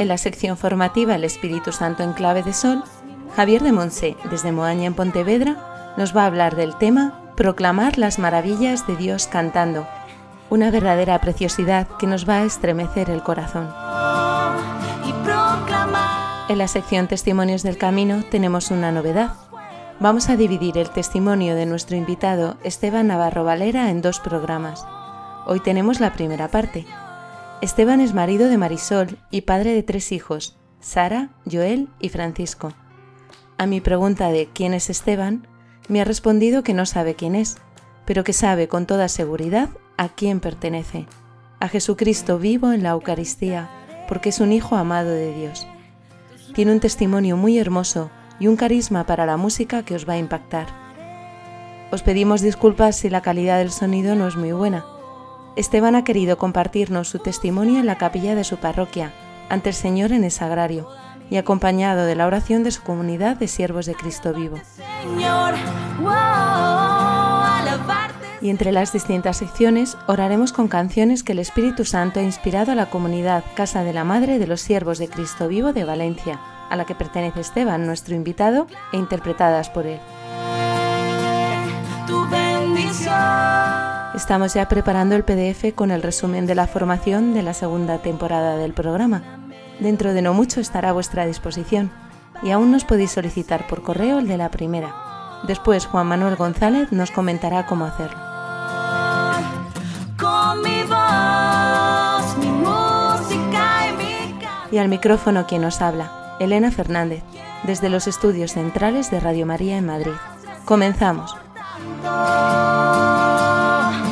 En la sección formativa El Espíritu Santo en clave de sol, Javier de Monse, desde Moaña en Pontevedra, nos va a hablar del tema Proclamar las maravillas de Dios cantando, una verdadera preciosidad que nos va a estremecer el corazón. En la sección Testimonios del Camino tenemos una novedad. Vamos a dividir el testimonio de nuestro invitado Esteban Navarro Valera en dos programas. Hoy tenemos la primera parte, Esteban es marido de Marisol y padre de tres hijos, Sara, Joel y Francisco. A mi pregunta de quién es Esteban, me ha respondido que no sabe quién es, pero que sabe con toda seguridad a quién pertenece, a Jesucristo vivo en la Eucaristía, porque es un hijo amado de Dios. Tiene un testimonio muy hermoso y un carisma para la música que os va a impactar. Os pedimos disculpas si la calidad del sonido no es muy buena Esteban ha querido compartirnos su testimonio en la capilla de su parroquia, ante el Señor en el sagrario, y acompañado de la oración de su comunidad de siervos de Cristo vivo. Y entre las distintas secciones oraremos con canciones que el Espíritu Santo ha inspirado a la comunidad Casa de la Madre de los Siervos de Cristo Vivo de Valencia, a la que pertenece Esteban, nuestro invitado, e interpretadas por él. Tu bendición. Estamos ya preparando el PDF con el resumen de la formación de la segunda temporada del programa. Dentro de no mucho estará a vuestra disposición y aún nos podéis solicitar por correo el de la primera. Después Juan Manuel González nos comentará cómo hacerlo. y al micrófono quien nos habla, Elena Fernández, desde los estudios centrales de Radio María en Madrid. Comenzamos. cantar.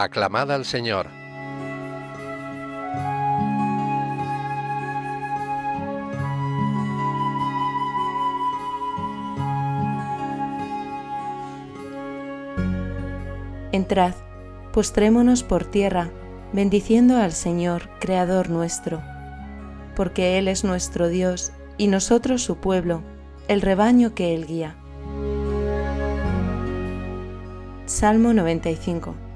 Aclamad al Señor. Entrad, postrémonos por tierra, bendiciendo al Señor, Creador nuestro, porque Él es nuestro Dios y nosotros su pueblo, el rebaño que Él guía. Salmo 95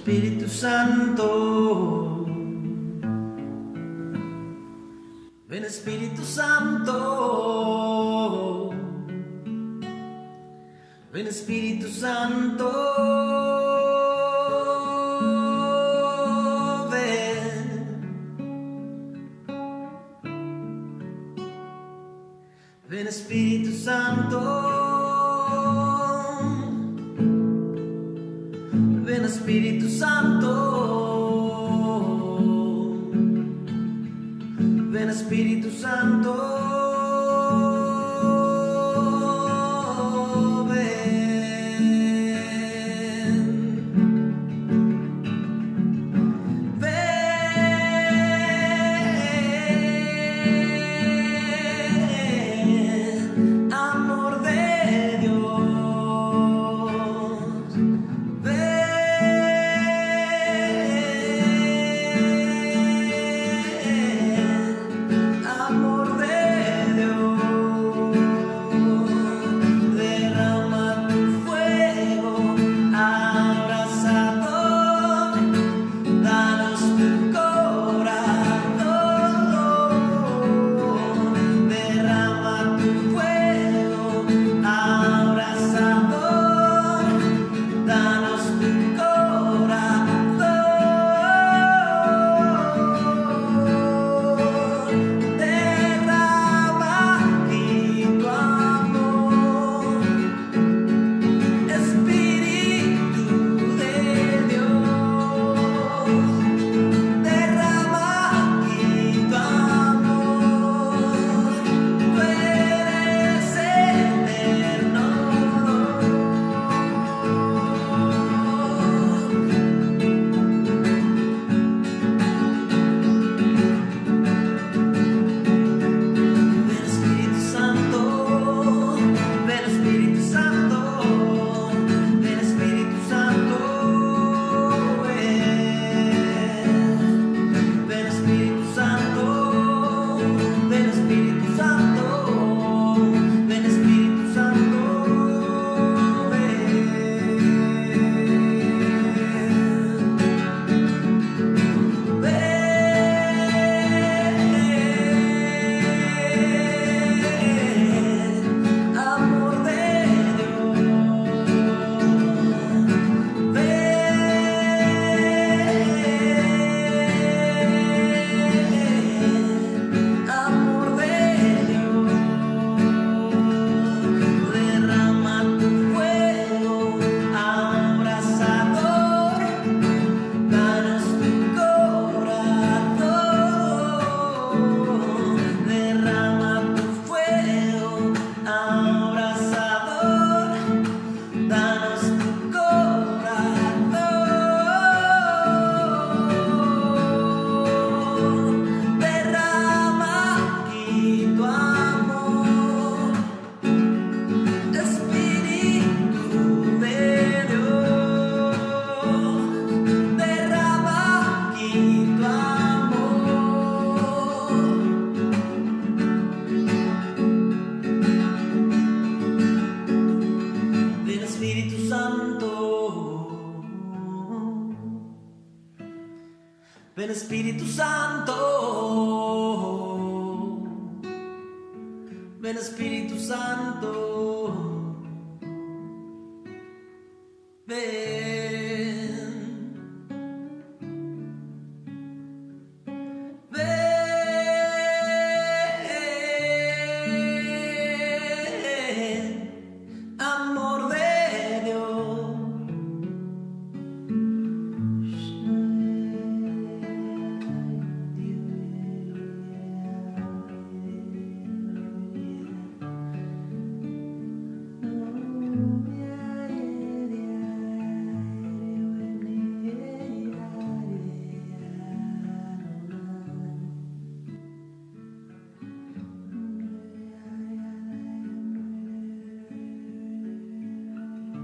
Espíritu Santo. Ven Espíritu Santo. Ven Espíritu Santo.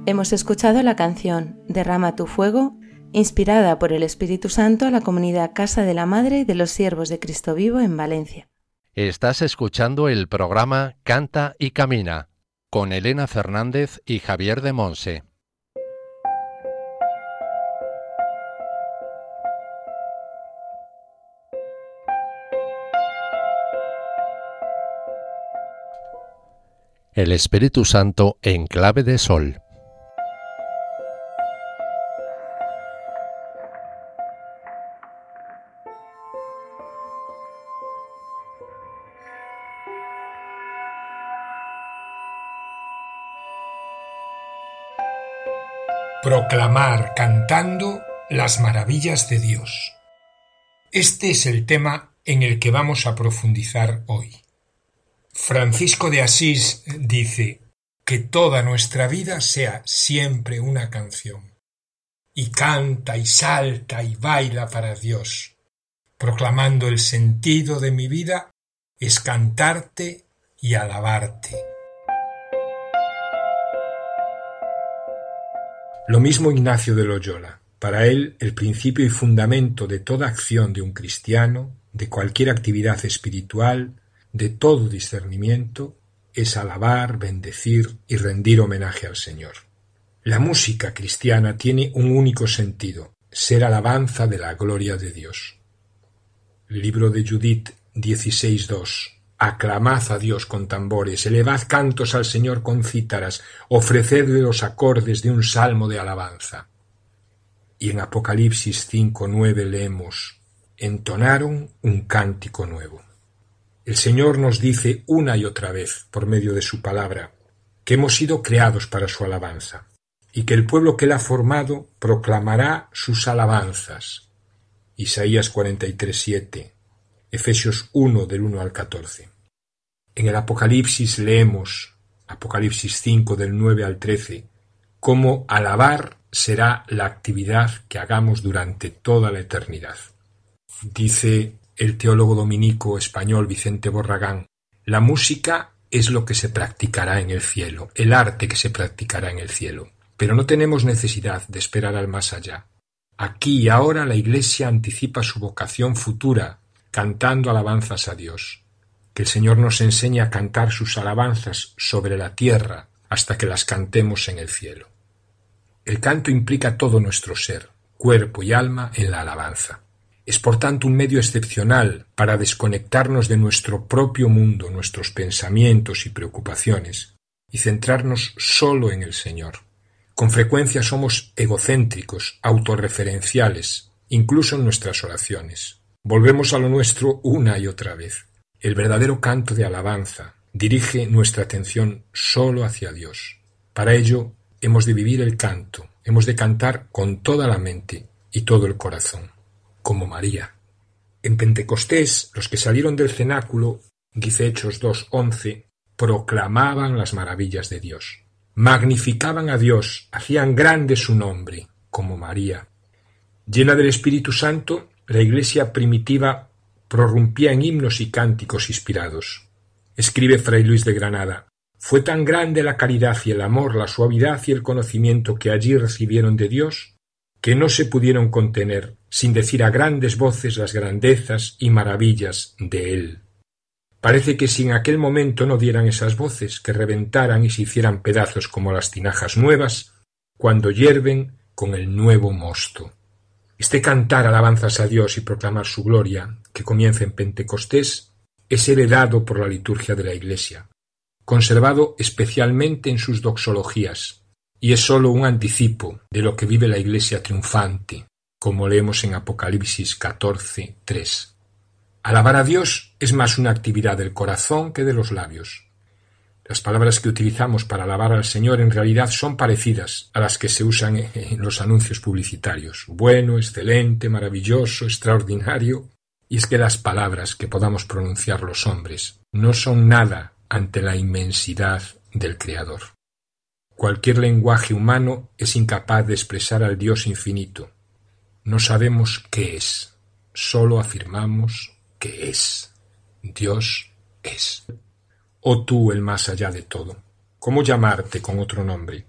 Hemos escuchado la canción Derrama tu fuego, inspirada por el Espíritu Santo a la comunidad Casa de la Madre y de los Siervos de Cristo Vivo en Valencia. Estás escuchando el programa Canta y Camina con Elena Fernández y Javier de Monse. El Espíritu Santo en clave de sol. Proclamar cantando las maravillas de Dios. Este es el tema en el que vamos a profundizar hoy. Francisco de Asís dice que toda nuestra vida sea siempre una canción. Y canta y salta y baila para Dios, proclamando el sentido de mi vida es cantarte y alabarte. Lo mismo Ignacio de Loyola. Para él, el principio y fundamento de toda acción de un cristiano, de cualquier actividad espiritual, de todo discernimiento, es alabar, bendecir y rendir homenaje al Señor. La música cristiana tiene un único sentido, ser alabanza de la gloria de Dios. Libro de Judith 16.2 Aclamad a Dios con tambores, elevad cantos al Señor con cítaras, ofrecedle los acordes de un salmo de alabanza. Y en Apocalipsis 5.9 leemos, entonaron un cántico nuevo. El Señor nos dice una y otra vez, por medio de su palabra, que hemos sido creados para su alabanza, y que el pueblo que él ha formado proclamará sus alabanzas. Isaías 43.7 Efesios 1 del 1 al 14. En el Apocalipsis leemos, Apocalipsis 5 del 9 al 13, cómo alabar será la actividad que hagamos durante toda la eternidad. Dice el teólogo dominico español Vicente Borragán, la música es lo que se practicará en el cielo, el arte que se practicará en el cielo. Pero no tenemos necesidad de esperar al más allá. Aquí y ahora la Iglesia anticipa su vocación futura cantando alabanzas a Dios. Que el Señor nos enseñe a cantar sus alabanzas sobre la tierra hasta que las cantemos en el cielo. El canto implica todo nuestro ser, cuerpo y alma en la alabanza. Es por tanto un medio excepcional para desconectarnos de nuestro propio mundo, nuestros pensamientos y preocupaciones, y centrarnos solo en el Señor. Con frecuencia somos egocéntricos, autorreferenciales, incluso en nuestras oraciones. Volvemos a lo nuestro una y otra vez. El verdadero canto de alabanza dirige nuestra atención solo hacia Dios. Para ello hemos de vivir el canto, hemos de cantar con toda la mente y todo el corazón, como María. En Pentecostés, los que salieron del cenáculo, dice Hechos 2.11, proclamaban las maravillas de Dios, magnificaban a Dios, hacían grande su nombre, como María. Llena del Espíritu Santo, la Iglesia primitiva prorrumpía en himnos y cánticos inspirados. Escribe Fray Luis de Granada Fue tan grande la caridad y el amor, la suavidad y el conocimiento que allí recibieron de Dios, que no se pudieron contener, sin decir a grandes voces las grandezas y maravillas de Él. Parece que si en aquel momento no dieran esas voces, que reventaran y se hicieran pedazos como las tinajas nuevas, cuando hierven con el nuevo mosto. Este cantar alabanzas a Dios y proclamar su gloria, que comienza en Pentecostés, es heredado por la liturgia de la Iglesia, conservado especialmente en sus doxologías, y es sólo un anticipo de lo que vive la Iglesia triunfante, como leemos en Apocalipsis 14, 3. Alabar a Dios es más una actividad del corazón que de los labios. Las palabras que utilizamos para alabar al Señor en realidad son parecidas a las que se usan en los anuncios publicitarios. Bueno, excelente, maravilloso, extraordinario. Y es que las palabras que podamos pronunciar los hombres no son nada ante la inmensidad del Creador. Cualquier lenguaje humano es incapaz de expresar al Dios infinito. No sabemos qué es, sólo afirmamos que es. Dios es. Oh tú el más allá de todo, ¿cómo llamarte con otro nombre?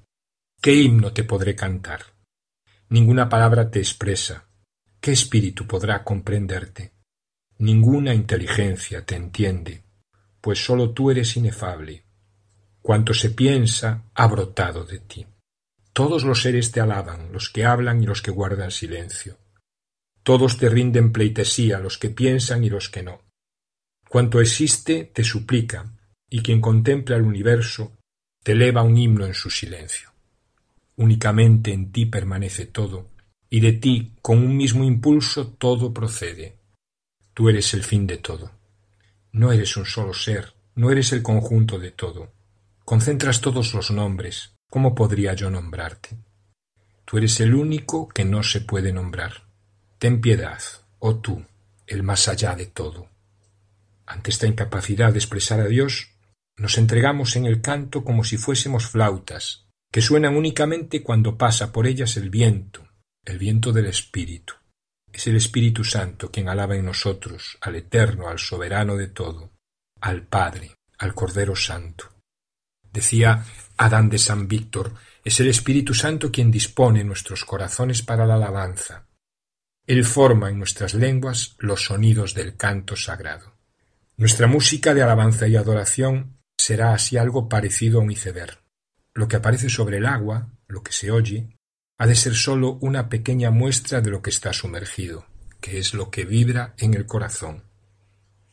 ¿Qué himno te podré cantar? Ninguna palabra te expresa. ¿Qué espíritu podrá comprenderte? Ninguna inteligencia te entiende, pues sólo tú eres inefable. Cuanto se piensa ha brotado de ti. Todos los seres te alaban, los que hablan y los que guardan silencio. Todos te rinden pleitesía, los que piensan y los que no. Cuanto existe te suplica, y quien contempla el universo te eleva un himno en su silencio. Únicamente en ti permanece todo, y de ti, con un mismo impulso, todo procede. Tú eres el fin de todo. No eres un solo ser, no eres el conjunto de todo. Concentras todos los nombres. ¿Cómo podría yo nombrarte? Tú eres el único que no se puede nombrar. Ten piedad, oh tú, el más allá de todo. Ante esta incapacidad de expresar a Dios, nos entregamos en el canto como si fuésemos flautas, que suenan únicamente cuando pasa por ellas el viento, el viento del Espíritu. Es el Espíritu Santo quien alaba en nosotros al Eterno, al Soberano de todo, al Padre, al Cordero Santo. Decía Adán de San Víctor, es el Espíritu Santo quien dispone nuestros corazones para la alabanza. Él forma en nuestras lenguas los sonidos del canto sagrado. Nuestra música de alabanza y adoración será así algo parecido a un iceberg. Lo que aparece sobre el agua, lo que se oye, ha de ser sólo una pequeña muestra de lo que está sumergido, que es lo que vibra en el corazón.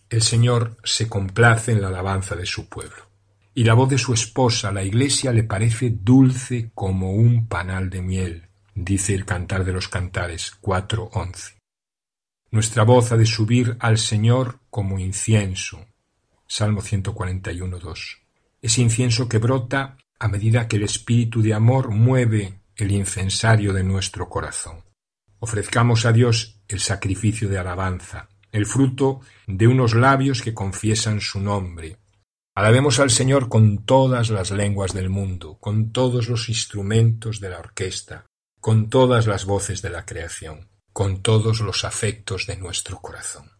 El Señor se complace en la alabanza de su pueblo, y la voz de su esposa, la Iglesia, le parece dulce como un panal de miel, dice el Cantar de los Cantares 4.11. Nuestra voz ha de subir al Señor como incienso. Salmo 141.2. Ese incienso que brota a medida que el espíritu de amor mueve el incensario de nuestro corazón. Ofrezcamos a Dios el sacrificio de alabanza, el fruto de unos labios que confiesan su nombre. Alabemos al Señor con todas las lenguas del mundo, con todos los instrumentos de la orquesta, con todas las voces de la creación con todos los afectos de nuestro corazón.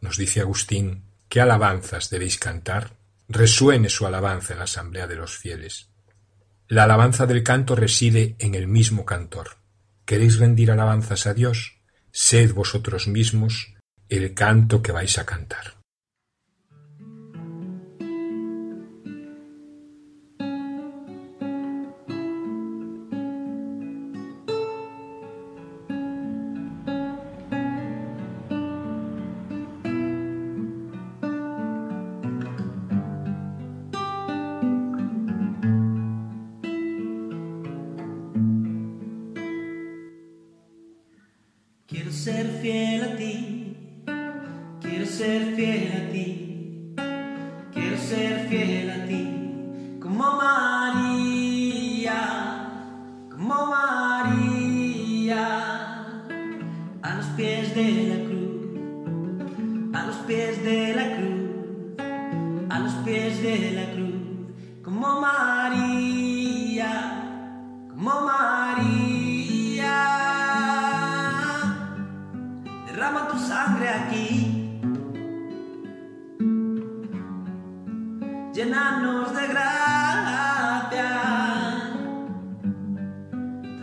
Nos dice Agustín, ¿qué alabanzas debéis cantar? Resuene su alabanza en la asamblea de los fieles. La alabanza del canto reside en el mismo cantor. ¿Queréis rendir alabanzas a Dios? Sed vosotros mismos el canto que vais a cantar.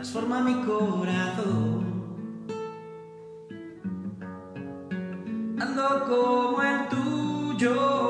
transforma mi corazón. Ando como el tuyo.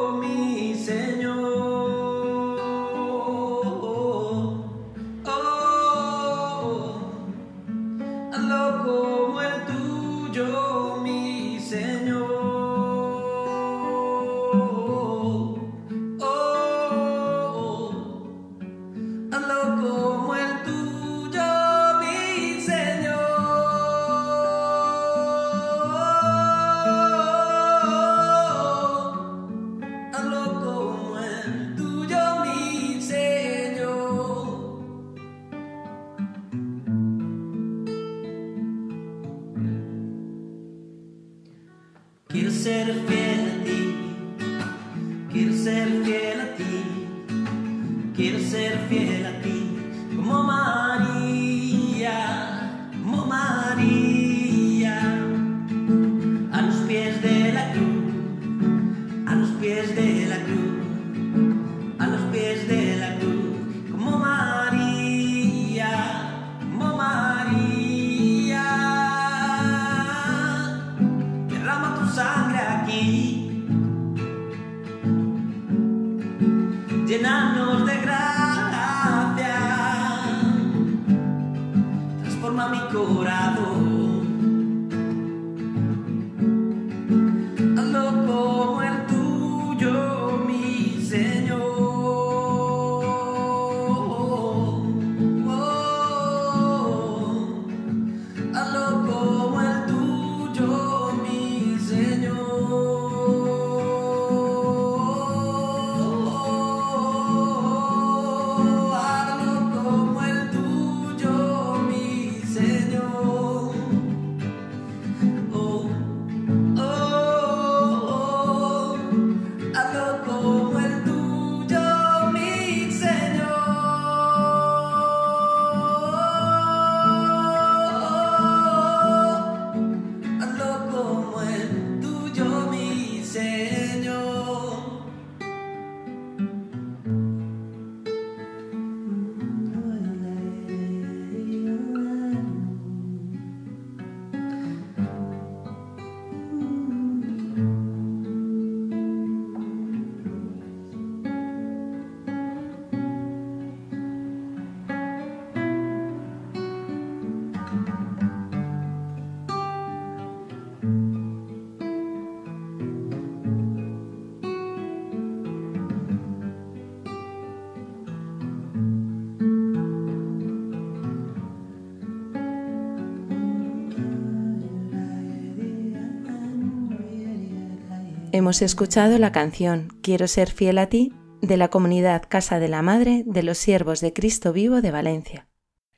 Hemos escuchado la canción Quiero ser fiel a ti de la comunidad Casa de la Madre de los Siervos de Cristo Vivo de Valencia.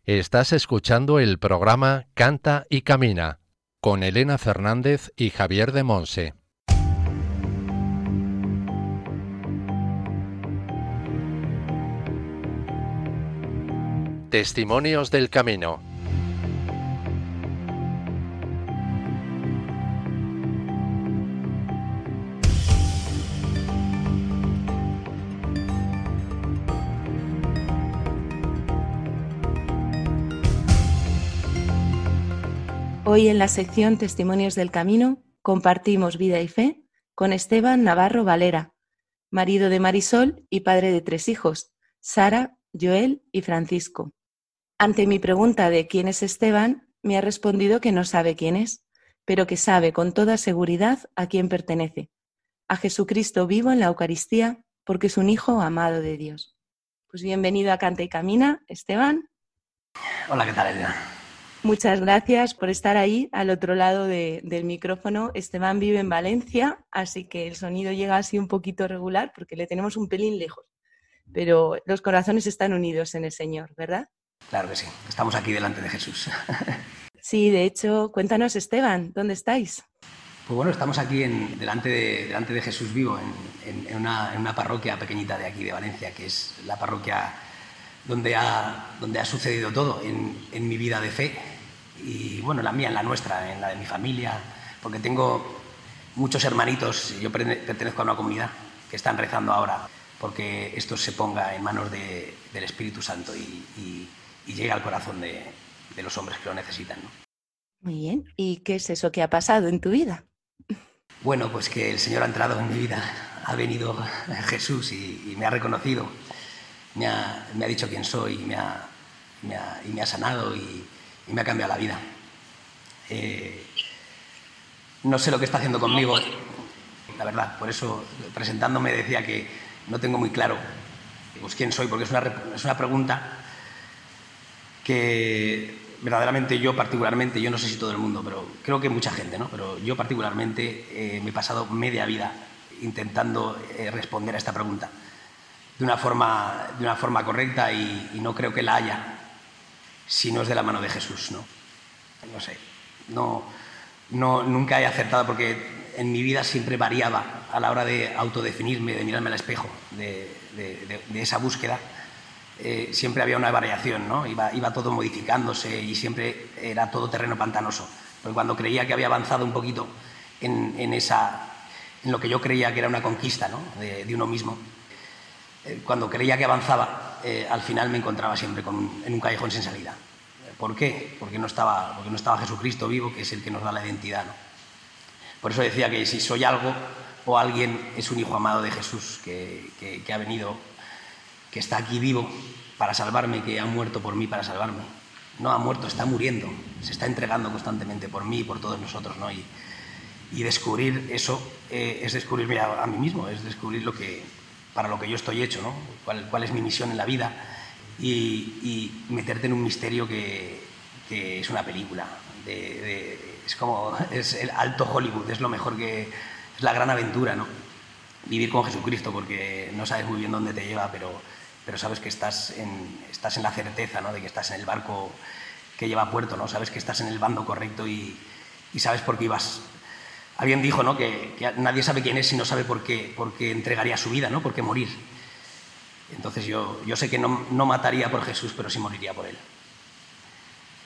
Estás escuchando el programa Canta y Camina con Elena Fernández y Javier de Monse. Testimonios del Camino. Hoy en la sección Testimonios del Camino compartimos vida y fe con Esteban Navarro Valera, marido de Marisol y padre de tres hijos, Sara, Joel y Francisco. Ante mi pregunta de quién es Esteban, me ha respondido que no sabe quién es, pero que sabe con toda seguridad a quién pertenece, a Jesucristo vivo en la Eucaristía, porque es un hijo amado de Dios. Pues bienvenido a Canta y Camina, Esteban. Hola, ¿qué tal, Elena? Muchas gracias por estar ahí al otro lado del micrófono. Esteban vive en Valencia, así que el sonido llega así un poquito regular porque le tenemos un pelín lejos. Pero los corazones están unidos en el Señor, ¿verdad? Claro que sí. Estamos aquí delante de Jesús. sí, de hecho, cuéntanos, Esteban, ¿dónde estáis? Pues bueno, estamos aquí en, delante, de, delante de Jesús vivo, en, una, parroquia pequeñita de aquí de Valencia, que es la parroquia donde ha, donde ha sucedido todo en mi vida de fe y bueno, la mía, en la nuestra, en la de mi familia, porque tengo muchos hermanitos, yo pertenezco a una comunidad que están rezando ahora porque esto se ponga en manos del Espíritu Santo y, llega al corazón de, los hombres que lo necesitan. Muy bien, ¿y qué es eso que ha pasado en tu vida? Bueno, pues que el Señor ha entrado en mi vida, ha venido Jesús y, me ha reconocido, me ha, dicho quién soy, me ha, y me ha sanado y, y me ha cambiado la vida. Eh, no sé lo que está haciendo conmigo, la verdad, por eso presentándome decía que no tengo muy claro pues, quién soy, porque es una, es una pregunta que verdaderamente yo particularmente, yo no sé si todo el mundo, pero creo que mucha gente, ¿no? Pero yo particularmente eh, me he pasado media vida intentando eh, responder a esta pregunta de una forma, de una forma correcta y no creo que la haya si no es de la mano de Jesús, ¿no? No sé, no, no, nunca he acertado porque en mi vida siempre variaba a la hora de autodefinirme, de mirarme al espejo, de, esa búsqueda. Eh, siempre había una variación, ¿no? Iba, iba, todo modificándose y siempre era todo terreno pantanoso. Porque cuando creía que había avanzado un poquito en, esa, en lo que yo creía que era una conquista ¿no? de, uno mismo, eh, cuando creía que avanzaba, eh, al final me encontraba siempre en un callejón sin salida. ¿Por qué? Porque no, estaba, porque no estaba Jesucristo vivo, que es el que nos da la identidad. Por eso decía que si soy algo o alguien es un hijo amado de Jesús que, ha venido, que está aquí vivo para salvarme, que ha muerto por mí para salvarme. No ha muerto, está muriendo, se está entregando constantemente por mí y por todos nosotros. ¿no? Y, descubrir eso eh, es descubrirme a, mí mismo, es descubrir lo que, para lo que yo estoy hecho, ¿no? cuál, es mi misión en la vida y, meterte en un misterio que, es una película. Es como es el alto Hollywood, es lo mejor que es la gran aventura, ¿no? Vivir con Jesucristo porque no sabes muy bien dónde te lleva, pero, pero sabes que estás en, estás en la certeza, ¿no? De que estás en el barco que lleva a puerto, ¿no? Sabes que estás en el bando correcto y, y sabes por qué ibas Alguien dijo ¿no? que, nadie sabe quién es si no sabe por qué, por qué entregaría su vida, ¿no? por qué morir. Entonces yo, yo sé que no, no, mataría por Jesús, pero sí moriría por Él.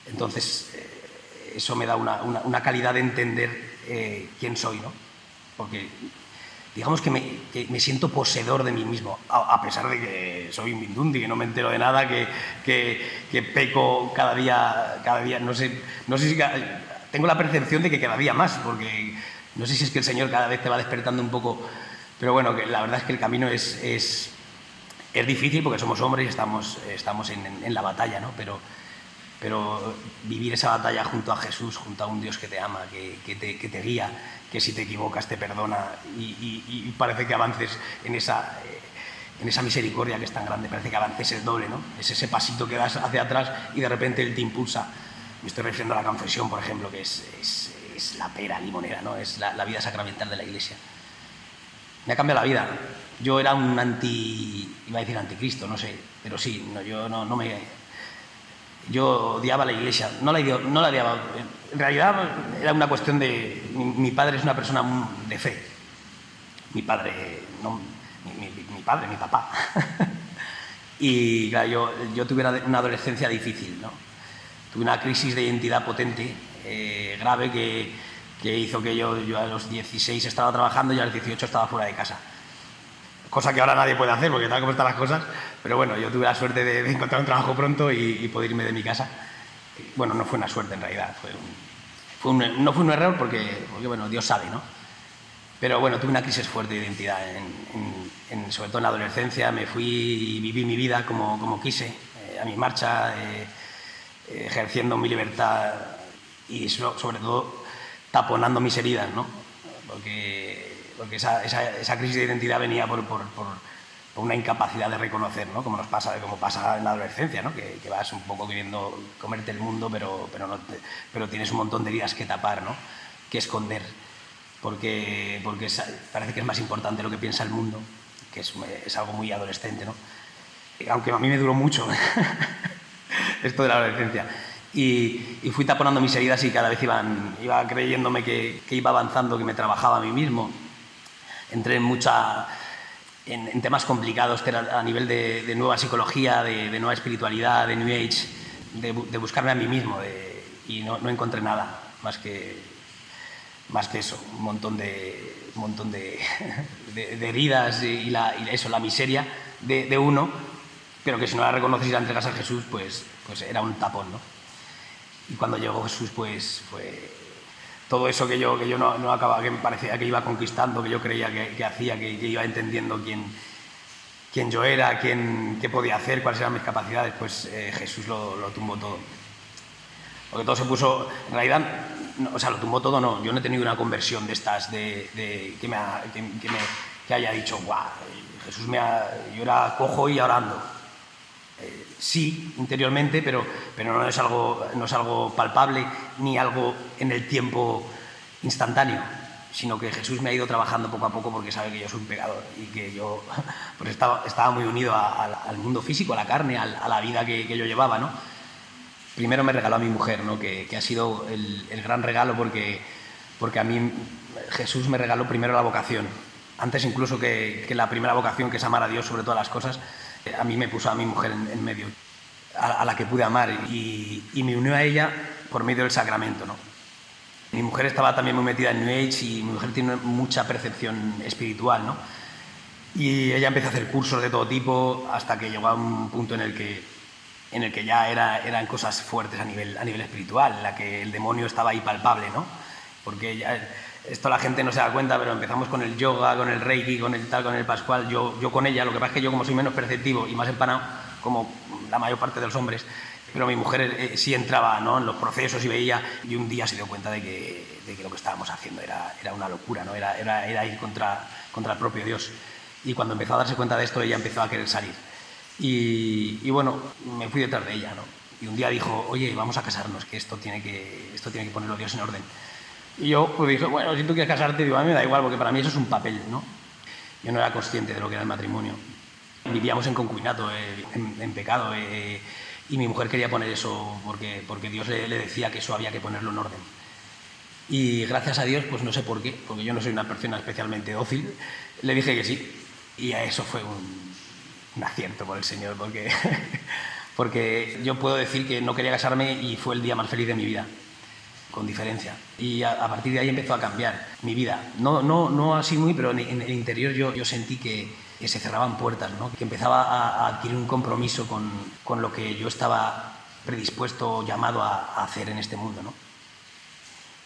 Entonces eh, eso me da una, una, calidad de entender eh, quién soy, ¿no? Porque digamos que me, que me, siento poseedor de mí mismo, a, pesar de que soy un mindundi, que no me entero de nada, que, que, que peco cada día, cada día, no sé, no sé si tengo la percepción de que cada día más, porque no sé si es que el Señor cada vez te va despertando un poco, pero bueno, la verdad es que el camino es, es, es difícil porque somos hombres y estamos, estamos en, en, la batalla, ¿no? Pero, pero vivir esa batalla junto a Jesús, junto a un Dios que te ama, que, que, te, que te, guía, que si te equivocas te perdona y, y, parece que avances en esa, en esa misericordia que es tan grande, parece que avances el doble, ¿no? Es ese pasito que das hacia atrás y de repente Él te impulsa. Me estoy refiriendo a la confesión, por ejemplo, que es la pera limonera, ¿no? es la, vida sacramental de la Iglesia. me ha cambiado la vida. Yo era un anti, iba a decir anticristo, no sé, pero sí, no, yo no, no me... Yo odiaba la iglesia, no la, no la odiaba, en realidad era una cuestión de... Mi, padre es una persona de fe, mi padre, no, mi, mi padre, mi papá. y claro, yo, yo tuve una adolescencia difícil, ¿no? Tuve una crisis de identidad potente, eh, grave, que, hizo que yo, yo a los 16 estaba trabajando y a los 18 estaba fuera de casa cosa que ahora nadie puede hacer porque tal como están las cosas, pero bueno, yo tuve la suerte de, encontrar un trabajo pronto y, poder irme de mi casa. Bueno, no fue una suerte en realidad, fue no fue un error porque, porque, bueno, Dios sabe, ¿no? Pero bueno, tuve una crisis fuerte de identidad, en, sobre todo en la adolescencia, me fui y viví mi vida como, como quise, eh, a mi marcha, eh, ejerciendo mi libertad y sobre todo taponando mis heridas, ¿no? Porque porque esa, esa, crisis de identidad venía por, por, por, una incapacidad de reconocer, ¿no? como nos pasa, como pasa en la adolescencia, ¿no? que, vas un poco queriendo comerte el mundo, pero, pero, no pero tienes un montón de heridas que tapar, ¿no? que esconder, porque, porque parece que es más importante lo que piensa el mundo, que es, es algo muy adolescente, ¿no? aunque a mí me duró mucho esto de la adolescencia. Y, y, fui taponando mis heridas y cada vez iban, iba creyéndome que, que, iba avanzando, que me trabajaba a mí mismo entré en mucha en, temas complicados a nivel de, nueva psicología, de, nueva espiritualidad, de New Age, de, buscarme a mí mismo y no, no, encontré nada más que, más que eso, un montón de, un montón de, heridas y, la, y, eso, la miseria de, uno, pero que si no la reconoces y la entregas a Jesús, pues, pues era un tapón. ¿no? Y cuando llegó Jesús, pues fue todo eso que yo, que yo no, no, acababa, que me parecía que iba conquistando, que yo creía que, hacía, que, iba entendiendo quién, quién yo era, quién, qué podía hacer, cuáles eran mis capacidades, pues eh, Jesús lo, lo, tumbó todo. Porque todo se puso, en realidad, o sea, lo tumbó todo, no, yo no he tenido una conversión de estas, de, que, me, que, me, que, haya dicho, guau, Jesús me ha, yo era cojo y orando sí, interiormente, pero, pero no, es algo, no es algo palpable ni algo en el tiempo instantáneo, sino que Jesús me ha ido trabajando poco a poco porque sabe que yo soy un pecador y que yo pues estaba, estaba muy unido al mundo físico, a la carne, a, la vida que, yo llevaba. ¿no? Primero me regaló a mi mujer, ¿no? que, que ha sido el, el, gran regalo porque, porque a mí Jesús me regaló primero la vocación, antes incluso que, que la primera vocación, que es amar a Dios sobre todas las cosas a mí me puso a mi mujer en, medio, a, la que pude amar y, me unió a ella por medio del sacramento. ¿no? Mi mujer estaba también muy metida en New Age y mi mujer tiene mucha percepción espiritual. ¿no? Y ella empezó a hacer cursos de todo tipo hasta que llegó a un punto en el que, en el que ya era, eran cosas fuertes a nivel, a nivel espiritual, en la que el demonio estaba ahí palpable. ¿no? Porque ya, esto la gente no se da cuenta, pero empezamos con el yoga, con el reiki, con el tal, con el pascual, yo, yo con ella, lo que pasa es que yo como soy menos perceptivo y más empanado, como la mayor parte de los hombres, pero mi mujer eh, sí entraba ¿no? en los procesos y veía, y un día se dio cuenta de que, de que lo que estábamos haciendo era, era una locura, ¿no? era, era, era, ir contra, contra el propio Dios. Y cuando empezó a darse cuenta de esto, ella empezó a querer salir. Y, y bueno, me fui detrás de ella, ¿no? Y un día dijo, oye, vamos a casarnos, que esto tiene que, esto tiene que ponerlo Dios en orden. Y yo pues dije, bueno, si tú quieres casarte, digo, a mí me da igual, porque para mí eso es un papel, ¿no? Yo no era consciente de lo que era el matrimonio. Vivíamos en concubinato, eh, en, pecado, eh, y mi mujer quería poner eso porque, porque Dios le, decía que eso había que ponerlo en orden. Y gracias a Dios, pues no sé por qué, porque yo no soy una persona especialmente dócil, le dije que sí. Y a eso fue un, un acierto por el Señor, porque, porque yo puedo decir que no quería casarme y fue el día más feliz de mi vida con diferencia. Y a, partir de ahí empezó a cambiar mi vida. No, no, no así muy, pero en, el interior yo, yo sentí que, que, se cerraban puertas, ¿no? que empezaba a, adquirir un compromiso con, con, lo que yo estaba predispuesto, llamado a, hacer en este mundo. ¿no?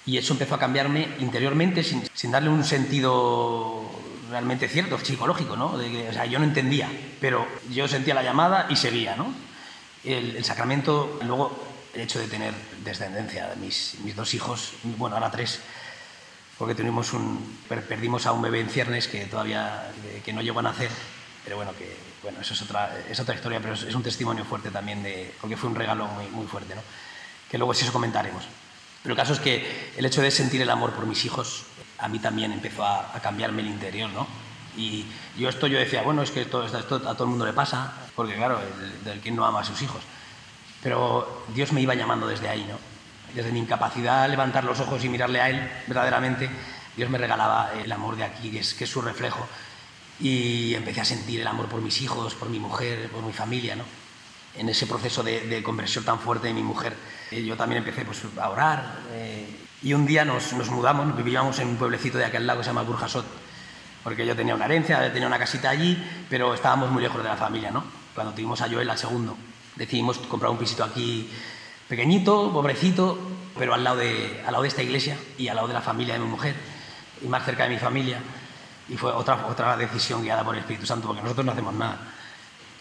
Y eso empezó a cambiarme interiormente sin, sin darle un sentido realmente cierto, psicológico, ¿no? De o sea, yo no entendía, pero yo sentía la llamada y seguía, ¿no? El, el sacramento, luego el hecho de tener descendencia. Mis, mis dos hijos, bueno, ahora tres, porque tuvimos un, perdimos a un bebé en ciernes que todavía que no llegó a nacer, pero bueno, que bueno, eso es otra, es otra historia, pero es, un testimonio fuerte también, de, porque fue un regalo muy, muy fuerte, ¿no? que luego sí eso comentaremos. Pero el caso es que el hecho de sentir el amor por mis hijos a mí también empezó a, cambiarme el interior, ¿no? Y yo esto yo decía, bueno, es que esto, esto a todo el mundo le pasa, porque claro, el, del quien no ama a sus hijos. Pero Dios me iba llamando desde ahí, ¿no? Desde mi incapacidad de levantar los ojos y mirarle a Él verdaderamente, Dios me regalaba el amor de aquí, que es, que es su reflejo. Y empecé a sentir el amor por mis hijos, por mi mujer, por mi familia, ¿no? En ese proceso de, conversión tan fuerte de mi mujer, eh, yo también empecé pues, a orar. Eh, y un día nos, nos, mudamos, vivíamos en un pueblecito de aquel lado que se llama Burjasot, porque yo tenía una herencia, tenía una casita allí, pero estábamos muy lejos de la familia, ¿no? Cuando tuvimos a Joel al segundo, decidimos comprar un pisito aquí pequeñito, pobrecito, pero al lado, de, al lado de esta iglesia y al lado de la familia de mi mujer y más cerca de mi familia. Y fue otra, otra decisión guiada por el Espíritu Santo, porque nosotros no hacemos nada.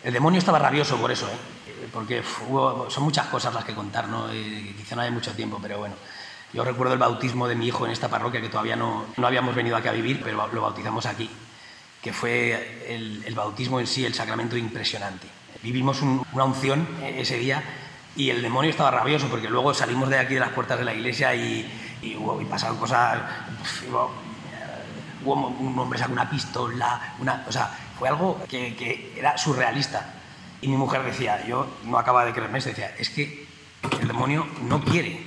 El demonio estaba rabioso por eso, ¿eh? porque son muchas cosas las que contar, ¿no? Y quizá no hay mucho tiempo, pero bueno. Yo recuerdo el bautismo de mi hijo en esta parroquia, que todavía no, no habíamos venido aquí a vivir, pero lo bautizamos aquí, que fue el bautismo en sí, el sacramento impresionante. Vivimos una unción ese día y el demonio estaba rabioso, porque luego salimos de aquí de las puertas de la iglesia y, y, y pasaron cosas un hombre sacó una pistola, una, o sea, fue algo que, que, era surrealista. Y mi mujer decía, yo no acaba de creerme decía, es que el demonio no quiere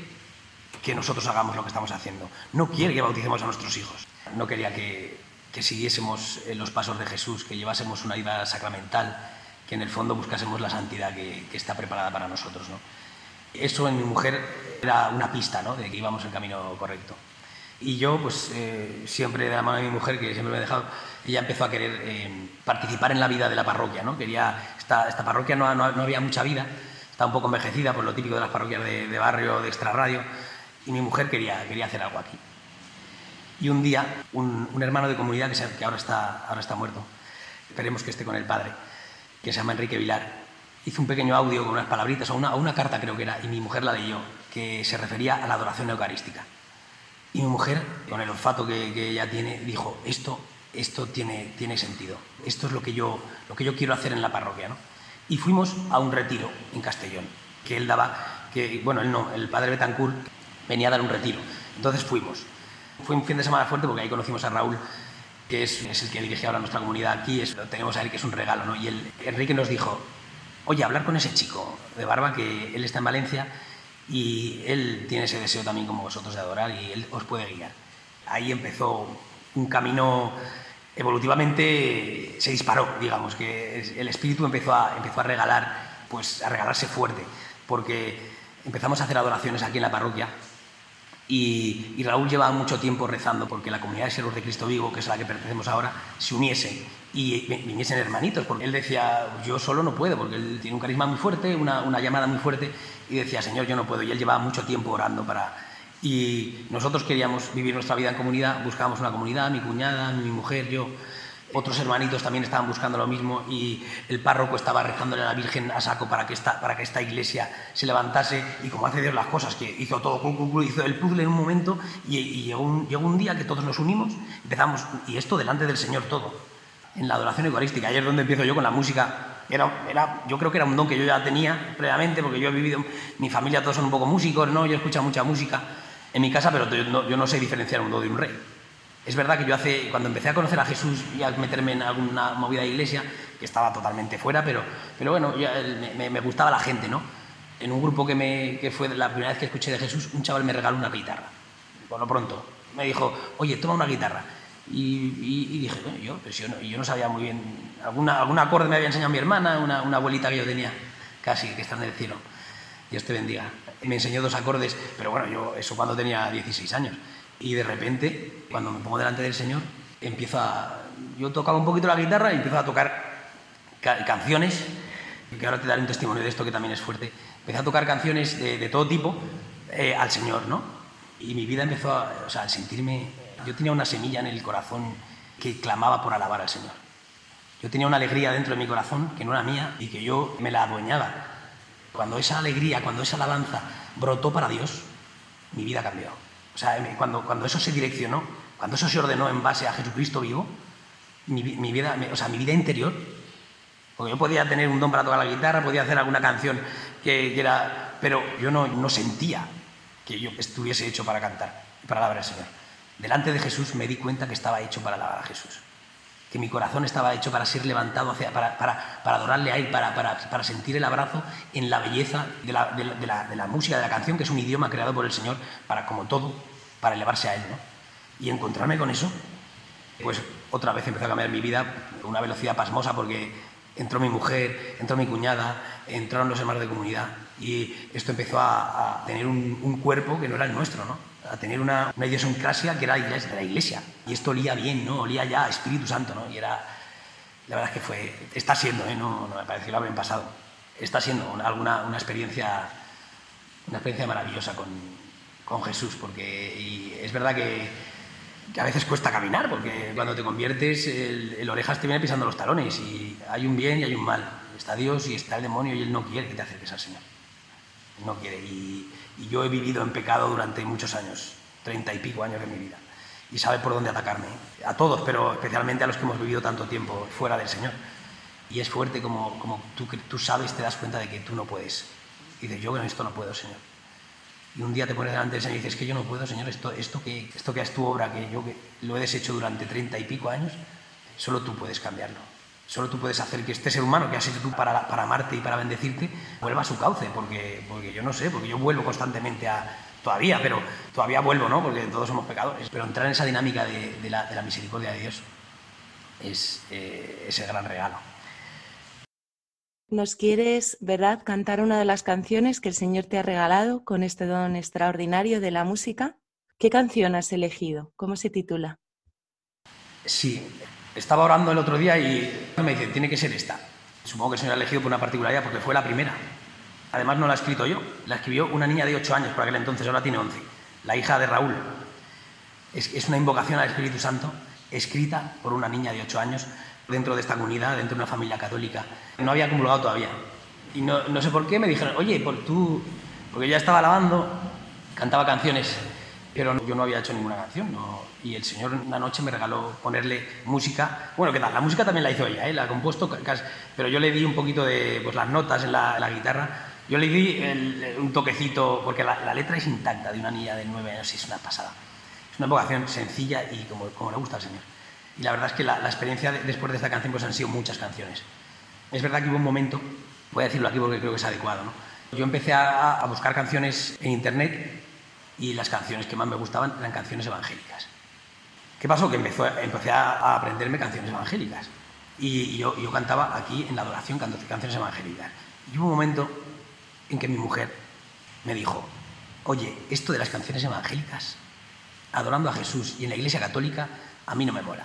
que nosotros hagamos lo que estamos haciendo, no quiere que bauticemos a nuestros hijos, no quería que, que siguiésemos los pasos de Jesús, que llevásemos una vida sacramental, que en el fondo buscásemos la santidad que, que está preparada para nosotros. ¿no? Eso en mi mujer era una pista ¿no? de que íbamos en el camino correcto. Y yo, pues eh, siempre de la mano de mi mujer, que siempre me ha dejado, ella empezó a querer eh, participar en la vida de la parroquia. ¿no? Quería, esta, esta parroquia no, no, no, había mucha vida, estaba un poco envejecida por lo típico de las parroquias de, de barrio, de extrarradio, y mi mujer quería, quería hacer algo aquí. Y un día, un, un hermano de comunidad que, que ahora, está, ahora está muerto, esperemos que esté con el padre, que se llama Enrique Vilar, hizo un pequeño audio con unas palabritas, o una, una carta creo que era, y mi mujer la leyó, que se refería a la adoración eucarística. Y mi mujer, con el olfato que, que ella tiene, dijo, esto, esto tiene, tiene sentido, esto es lo que, yo, lo que yo quiero hacer en la parroquia. ¿no? Y fuimos a un retiro en Castellón, que él daba, que, bueno, él no, el padre Betancourt venía a dar un retiro. Entonces fuimos. Fue un fin de semana fuerte porque ahí conocimos a Raúl, es, es el que dirige ahora nuestra comunidad aquí, es, lo tenemos a él que es un regalo. ¿no? Y él, Enrique nos dijo, oye, hablar con ese chico de barba, que él está en Valencia y él tiene ese deseo también como vosotros de adorar y él os puede guiar. Ahí empezó un camino evolutivamente se disparó, digamos, que el espíritu empezó a, empezó a regalar, pues a regalarse fuerte, porque empezamos a hacer adoraciones aquí en la parroquia y, y, Raúl llevaba mucho tiempo rezando porque la comunidad de siervos de Cristo Vivo, que es a la que pertenecemos ahora, se uniese y viniesen hermanitos, porque él decía, yo solo no puedo, porque él tiene un carisma muy fuerte, una, una llamada muy fuerte, y decía, Señor, yo no puedo. Y él llevaba mucho tiempo orando para... Y nosotros queríamos vivir nuestra vida en comunidad, buscábamos una comunidad, mi cuñada, mi mujer, yo. Otros hermanitos también estaban buscando lo mismo y el párroco estaba rezándole a la Virgen a saco para que esta, para que esta iglesia se levantase y como hace Dios las cosas, que hizo todo, hizo el puzzle en un momento y, y llegó, un, llegó un día que todos nos unimos, empezamos, y esto delante del Señor todo, en la adoración eucarística. Es donde empiezo yo con la música era, era, yo creo que era un don que yo ya tenía previamente, porque yo he vivido, mi familia todos son un poco músicos, ¿no? Yo escucho mucha música en mi casa, pero yo no, sé diferenciar un do de un rey. Es verdad que yo hace, cuando empecé a conocer a Jesús y a meterme en alguna movida de iglesia, que estaba totalmente fuera, pero, pero bueno, ya, me, gustaba la gente, ¿no? En un grupo que, me, que fue la primera vez que escuché de Jesús, un chaval me regaló una guitarra, por lo pronto. Me dijo, oye, toma una guitarra. Y, y, dije, bueno, yo, yo, no, yo no sabía muy bien, alguna, algún acorde me había enseñado mi hermana, una, una abuelita que yo tenía, casi, que está en el cielo. Dios te bendiga. Me enseñó dos acordes, pero bueno, yo eso cuando tenía 16 años. Y de repente, cuando me pongo delante del Señor, empiezo a... Yo tocaba un poquito la guitarra y empiezo a tocar ca canciones, que ahora te daré un testimonio de esto que también es fuerte. Empecé a tocar canciones de, todo tipo eh, al Señor, ¿no? Y mi vida empezó a... O sea, al sentirme... Yo tenía una semilla en el corazón que clamaba por alabar al Señor. Yo tenía una alegría dentro de mi corazón que no era mía y que yo me la adueñaba. Cuando esa alegría, cuando esa alabanza brotó para Dios, mi vida cambió. O sea, cuando, cuando eso se direccionó, cuando eso se ordenó en base a Jesucristo vivo, mi, vida, o sea, mi vida interior, porque yo podía tener un don para tocar la guitarra, podía hacer alguna canción que, que era, pero yo no, no sentía que yo estuviese hecho para cantar, para alabar al Señor. Delante de Jesús me di cuenta que estaba hecho para alabar a Jesús que mi corazón estaba hecho para ser levantado, hacia, para, para, para adorarle a Él, para, para, sentir el abrazo en la belleza de la, de, la, de, la, música, de la canción, que es un idioma creado por el Señor para, como todo, para elevarse a Él. ¿no? Y encontrarme con eso, pues otra vez empezó a cambiar mi vida a una velocidad pasmosa porque entró mi mujer, entró mi cuñada, entraron los hermanos de comunidad y esto empezó a, a tener un, un, cuerpo que no era el nuestro, ¿no? A tener una, una idiosincrasia que era de la iglesia. Y esto olía bien, ¿no? olía ya a Espíritu Santo. ¿no? Y era, la verdad es que fue, está siendo, ¿eh? no, no me parece que lo habían pasado, está siendo una, alguna, una, experiencia, una experiencia maravillosa con, con Jesús, porque y es verdad que, que, a veces cuesta caminar, porque cuando te conviertes, el, el, orejas te viene pisando los talones, y hay un bien y hay un mal. Está Dios y está el demonio y Él no quiere que te acerques al Señor. No quiere. Y, y yo he vivido en pecado durante muchos años, treinta y pico años de mi vida. Y sabe por dónde atacarme. A todos, pero especialmente a los que hemos vivido tanto tiempo fuera del Señor. Y es fuerte como, como tú, tú sabes, te das cuenta de que tú no puedes. Y dices, yo con esto no puedo, Señor. Y un día te pones delante del Señor y dices, que yo no puedo, Señor, esto, esto, que, esto que es tu obra, que yo lo he deshecho durante treinta y pico años, solo tú puedes cambiarlo. Solo tú puedes hacer que este ser humano que has hecho tú para, para amarte y para bendecirte vuelva a su cauce, porque, porque yo no sé, porque yo vuelvo constantemente a, todavía, pero todavía vuelvo, ¿no? Porque todos somos pecadores. Pero entrar en esa dinámica de, de, la, de la, misericordia de Dios es, eh, es, el gran regalo. Nos quieres, ¿verdad?, cantar una de las canciones que el Señor te ha regalado con este don extraordinario de la música. ¿Qué canción has elegido? ¿Cómo se titula? Sí, estaba orando el otro día y me dice, tiene que ser esta. Supongo que el Señor ha elegido por una particularidad porque fue la primera. Además no la he escrito yo, la escribió una niña de 8 años por aquel entonces, ahora tiene 11, la hija de Raúl. Es, una invocación al Espíritu Santo escrita por una niña de 8 años dentro de esta comunidad, dentro de una familia católica. No había comulgado todavía. Y no, sé por qué me dijeron, oye, por tú, porque ya estaba alabando, cantaba canciones, pero yo no había hecho ninguna canción. Y el Señor una noche me regaló ponerle música. Bueno, ¿qué tal? La música también la hizo ella, ¿eh? la ha compuesto, pero yo le di un poquito de pues, las notas en la, guitarra. Yo le di un toquecito, porque la, letra es intacta de una niña de nueve años y es una pasada. Es una vocación sencilla y como, le gusta al Señor. Y la verdad es que la, experiencia de, después de esta canción pues han sido muchas canciones. Es verdad que hubo un momento, voy a decirlo aquí porque creo que es adecuado. Yo empecé a buscar canciones en internet y las canciones que más me gustaban eran canciones evangélicas. ¿Qué pasó? Que empecé a aprenderme canciones evangélicas. Y yo, yo cantaba aquí en la adoración canciones evangélicas. Y hubo un momento en que mi mujer me dijo, oye, esto de las canciones evangélicas, adorando a Jesús y en la iglesia católica, a mí no me mola.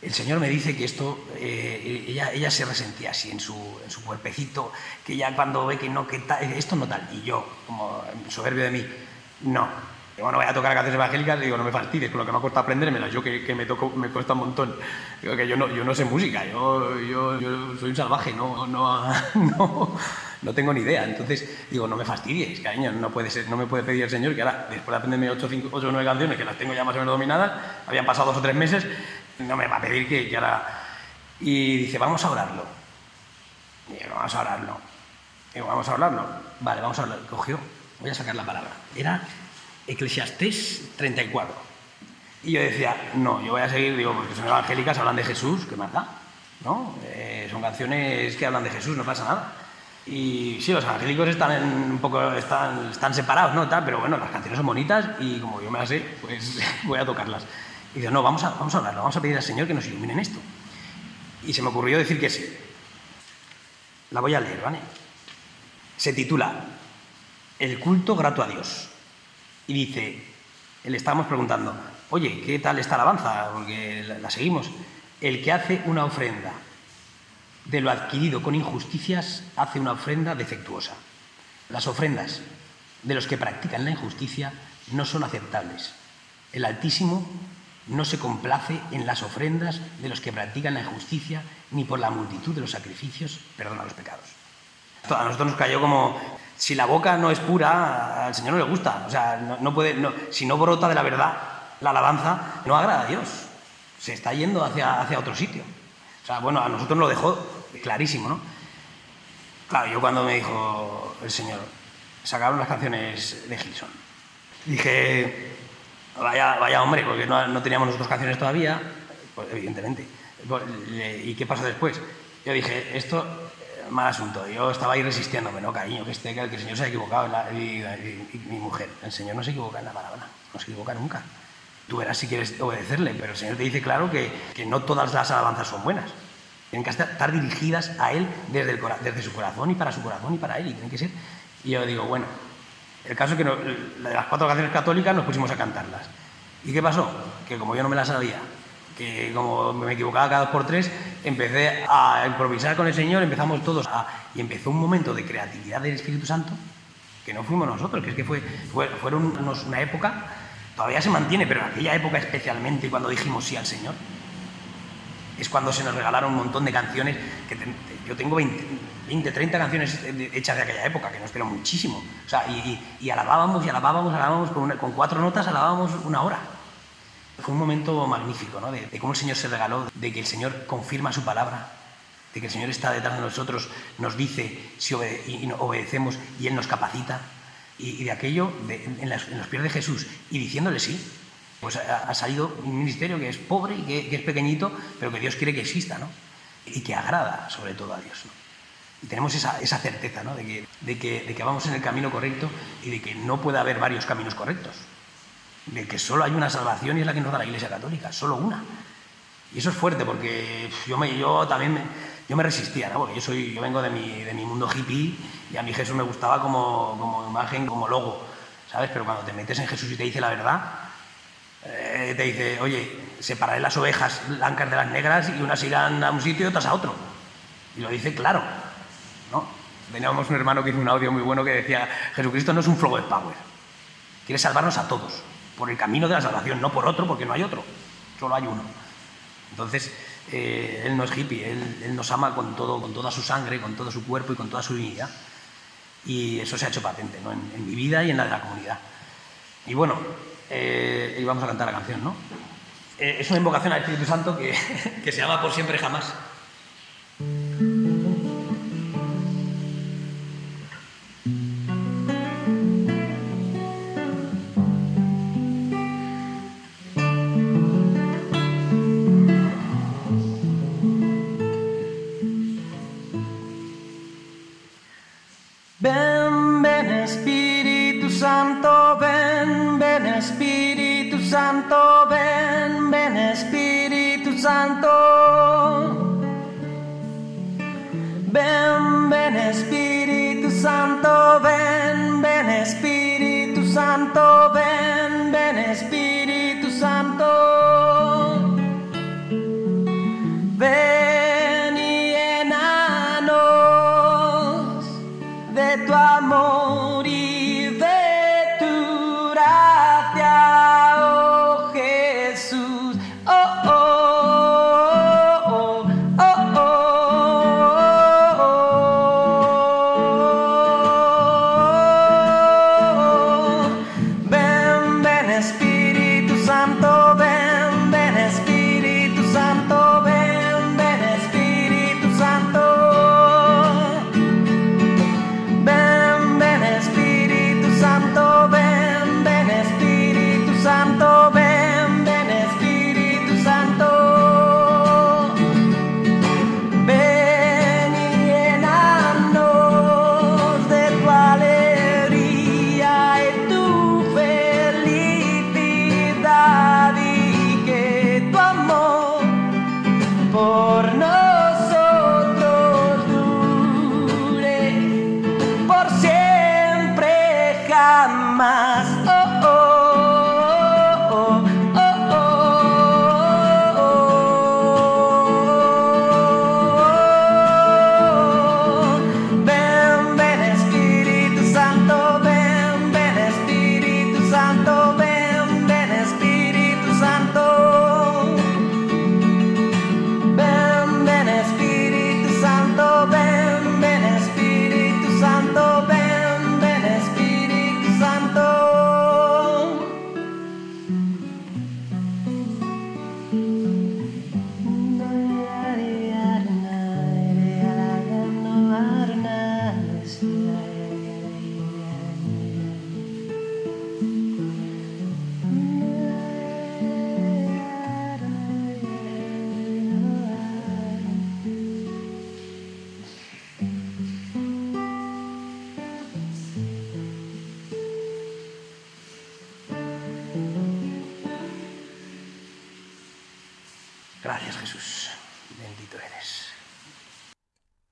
El Señor me dice que esto, eh, ella, ella se resentía así en su, en su cuerpecito, que ya cuando ve que no, que tal, esto no tal. Y yo, como soberbio de mí, no, bueno, voy a tocar canciones evangélicas, digo, no me fastidies, con lo que me ha costado aprendérmelas, yo que, que, me, toco, me cuesta un montón. Digo que yo no, yo no sé música, yo, yo, yo soy un salvaje, no, no, no, no, tengo ni idea. Entonces, digo, no me fastidies, cariño, no, puede ser, no me puede pedir el Señor que ahora, después de aprenderme 8 o 9 canciones, que las tengo ya más o menos dominadas, habían pasado dos o tres meses, no me va a pedir que, que ahora... Y dice, vamos a orarlo. Digo, vamos a orarlo. Digo, vamos a orarlo. Vale, vamos a orarlo. Cogió, voy a sacar la palabra. Era Eclesiastés 34. Y yo decía, no, yo voy a seguir, digo, porque son evangélicas, hablan de Jesús, ¿qué más da? ¿No? Eh, son canciones que hablan de Jesús, no pasa nada. Y sí, los evangélicos están en, un poco, están, están separados, ¿no? Tal, pero bueno, las canciones son bonitas y como yo me las sé, pues voy a tocarlas. Y digo, no, vamos a, vamos a hablarlo, vamos a pedir al Señor que nos ilumine en esto. Y se me ocurrió decir que sí. La voy a leer, ¿vale? Se titula El culto grato a Dios. Y dice, le estábamos preguntando, oye, ¿qué tal esta alabanza? Porque la seguimos. El que hace una ofrenda de lo adquirido con injusticias hace una ofrenda defectuosa. Las ofrendas de los que practican la injusticia no son aceptables. El Altísimo no se complace en las ofrendas de los que practican la injusticia ni por la multitud de los sacrificios perdona los pecados. A nosotros nos cayó como, si la boca no es pura, al Señor no le gusta. O sea, no, no puede, no, si no brota de la verdad, la alabanza no agrada a Dios. Se está yendo hacia, hacia otro sitio. O sea, bueno, a nosotros nos lo dejó clarísimo, ¿no? Claro, yo cuando me dijo el Señor, sacaron las canciones de Gilson, dije, vaya, vaya hombre, porque no, teníamos nosotros canciones todavía, Pues evidentemente. Pues, ¿Y qué pasó después? Yo dije, esto, eh, mal asunto. Yo estaba ahí resistiéndome, ¿no, cariño? Que, este, que el Señor se ha equivocado. En la, y, mi mujer, el Señor no se equivoca en la palabra, no se equivoca nunca. Tú verás si quieres obedecerle, pero el Señor te dice claro que, que no todas las alabanzas son buenas. Tienen que estar dirigidas a Él desde, desde su corazón y para su corazón y para Él. Y tienen que ser. Y yo digo, bueno, el caso es que de las cuatro canciones católicas nos pusimos a cantarlas. ¿Y qué pasó? Que como yo no me las sabía, que como me equivocaba cada dos por tres, empecé a improvisar con el Señor, empezamos todos a... Y empezó un momento de creatividad del Espíritu Santo, que no fuimos nosotros, que es que fue, fueron una época, todavía se mantiene, pero en aquella época especialmente, cuando dijimos sí al Señor, es cuando se nos regalaron un montón de canciones, que yo tengo 20, 20, 30 canciones hechas de aquella época, que nos espero muchísimo. O sea, y, alabábamos y alabábamos, alabábamos, con, cuatro notas alabábamos una hora. Fue un momento magnífico, ¿no? De, cómo el Señor se regaló, de que el Señor confirma su palabra, de que el Señor está detrás de nosotros, nos dice si obedecemos y Él nos capacita. Y, de aquello, en, los pies de Jesús, y diciéndole sí, pues ha, salido un ministerio que es pobre y que, es pequeñito, pero que Dios quiere que exista, ¿no? Y que agrada sobre todo a Dios. Y tenemos esa, certeza, ¿no? De que, de, que, de que vamos en el camino correcto y de que no puede haber varios caminos correctos de que solo hay una salvación y es la que nos da la Iglesia Católica, solo una. Y eso es fuerte porque yo, me, yo también me, yo me resistía, ¿no? porque yo, soy, yo vengo de mi, de mi mundo hippie y a mí Jesús me gustaba como, como imagen, como logo, ¿sabes? Pero cuando te metes en Jesús y te dice la verdad, eh, te dice, oye, separaré las ovejas blancas de las negras y unas irán a un sitio y otras a otro. Y lo dice claro, ¿no? Teníamos un hermano que hizo un audio muy bueno que decía, Jesucristo no es un flow de power, quiere salvarnos a todos por el camino de la salvación, no por otro, porque no hay otro, solo hay uno. Entonces, eh, Él no es hippie, él, nos ama con, todo, con toda su sangre, con todo su cuerpo y con toda su dignidad. Y eso se ha hecho patente ¿no? en, mi vida y en la de la comunidad. Y bueno, eh, vamos a cantar la canción, ¿no? Eh, es una invocación al Espíritu Santo que, que se llama por siempre jamás.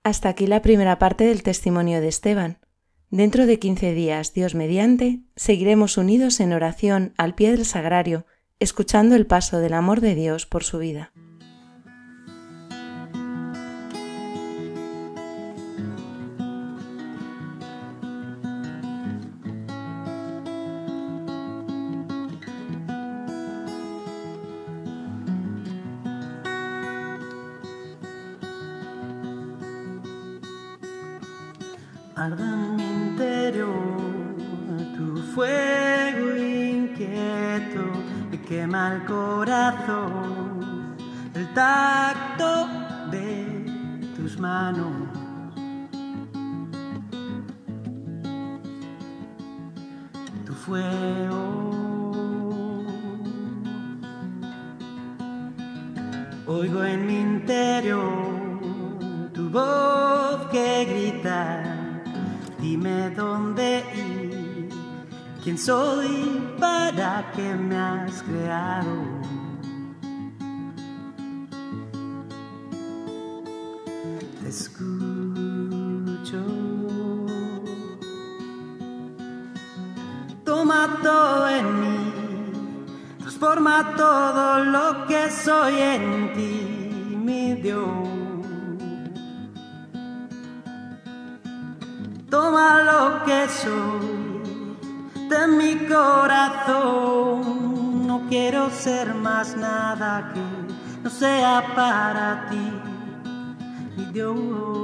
Hasta aquí la primera parte del testimonio de Esteban. Dentro de 15 días, Dios mediante, seguiremos unidos en oración al pie del sagrario, escuchando el paso del amor de Dios por su vida. Arda en mi interior tu fuego inquieto y quema el corazón, el tacto de tus manos. Tu fuego. Dónde ir, quién soy, para qué me has creado. Te escucho. Toma todo en mí, transforma todo lo que soy en ti, No quiero ser más nada que no sea para ti, mi Dios.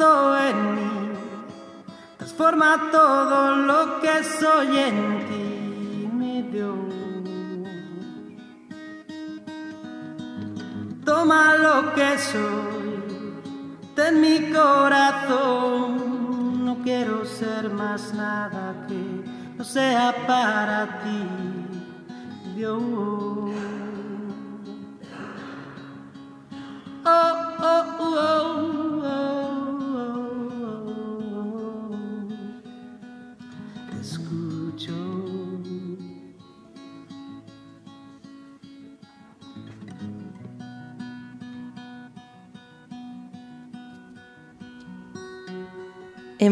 Todo en mí, transforma todo lo que soy en que soy, ten mi corazón. No quiero ser más nada que no sea para ti,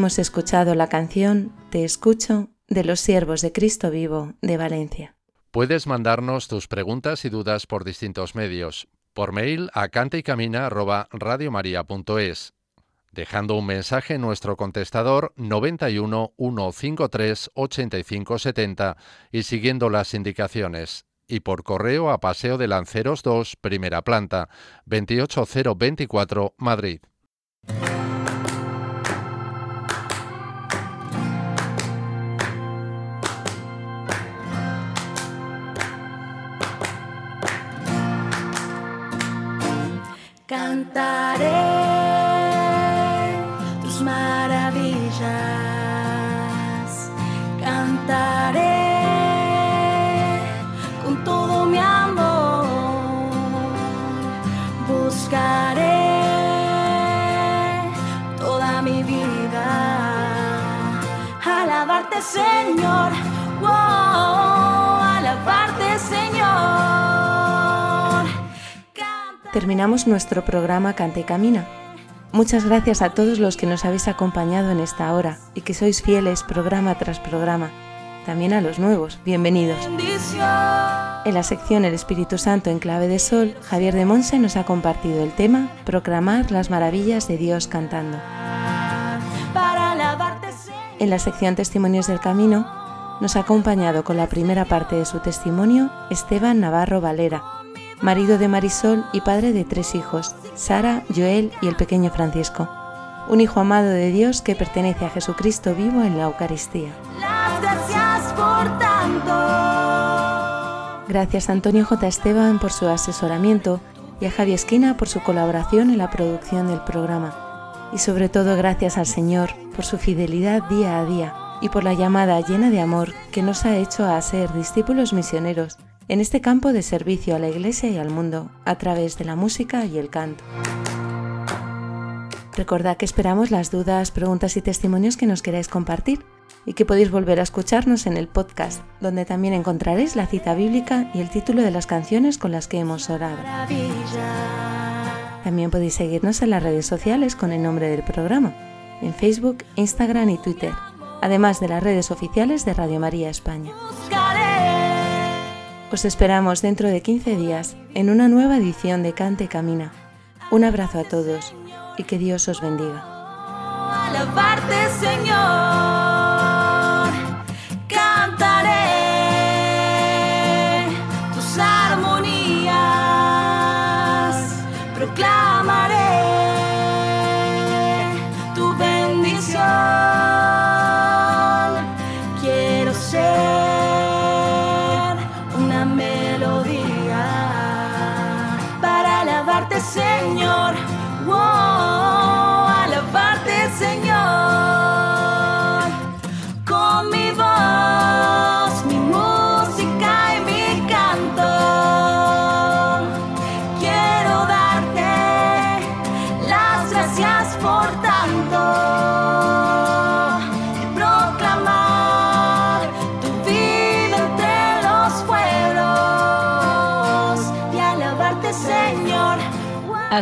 Hemos escuchado la canción Te escucho de los siervos de Cristo vivo de Valencia. Puedes mandarnos tus preguntas y dudas por distintos medios. Por mail a cantaycamina@radiomaria.es, dejando un mensaje en nuestro contestador 91 153 85 70 y siguiendo las indicaciones. Y por correo a Paseo de Lanceros 2, primera planta, 28024, Madrid. Cantaré Terminamos nuestro programa Canta y Camina. Muchas gracias a todos los que nos habéis acompañado en esta hora y que sois fieles programa tras programa. También a los nuevos, bienvenidos. En la sección El Espíritu Santo en clave de sol, Javier de Monse nos ha compartido el tema Proclamar las maravillas de Dios cantando. En la sección Testimonios del Camino nos ha acompañado con la primera parte de su testimonio Esteban Navarro Valera, marido de Marisol y padre de tres hijos, Sara, Joel y el pequeño Francisco. Un hijo amado de Dios que pertenece a Jesucristo vivo en la Eucaristía. gracias por tanto. Gracias a Antonio J. Esteban por su asesoramiento y a Javi Esquina por su colaboración en la producción del programa. Y sobre todo gracias al Señor por su fidelidad día a día y por la llamada llena de amor que nos ha hecho a ser discípulos misioneros en este campo de servicio a la Iglesia y al mundo a través de la música y el canto. Recordad que esperamos las dudas, preguntas y testimonios que nos queráis compartir y que podéis volver a escucharnos en el podcast, donde también encontraréis la cita bíblica y el título de las canciones con las que hemos orado. También podéis seguirnos en las redes sociales con el nombre del programa, en Facebook, Instagram y Twitter, además de las redes oficiales de Radio María España. Os esperamos dentro de 15 días en una nueva edición de Cante Camina. Un abrazo a todos y que Dios os bendiga. Señor,